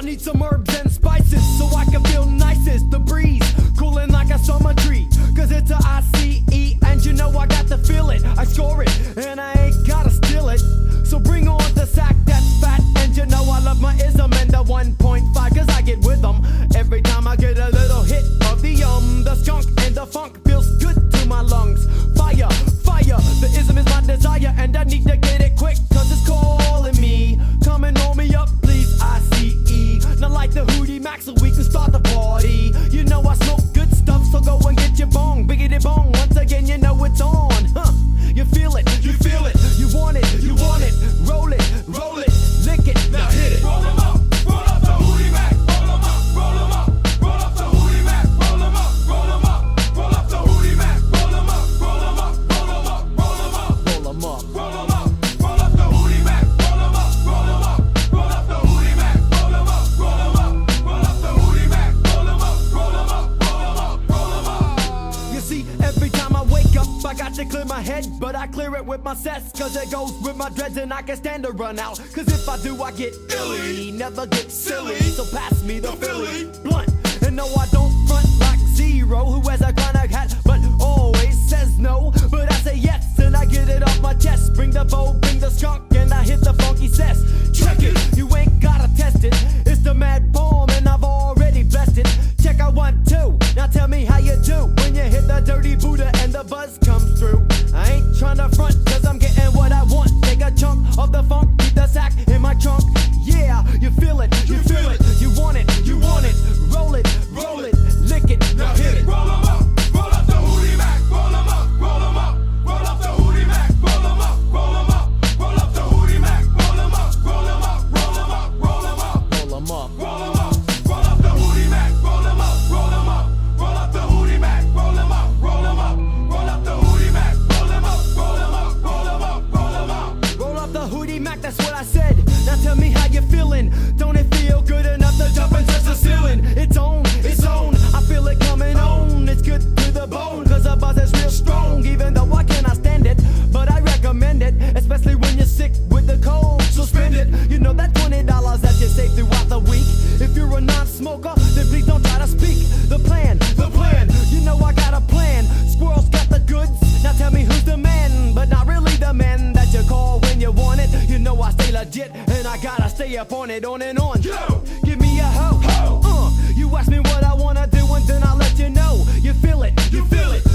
I need some herbs and spices so I can feel nicest. The breeze Max a week and start the my head, but I clear it with my sets. Cause it goes with my dreads and I can stand to run out. Cause if I do, I get illy, never get silly. So pass me the, the Philly blunt. And no, I don't front like zero who has a chronic hat, but always says no. But I say yes, and I get it off my chest. Bring the bow. Mac, that's what I said. Now tell me how you feeling. Don't it feel good enough to jump and touch the ceiling? It's don't. stay up on it, on and on. Yo! Give me a hoe. Ho. Uh, you ask me what I wanna do, and then I let you know. You feel it, you, you feel it.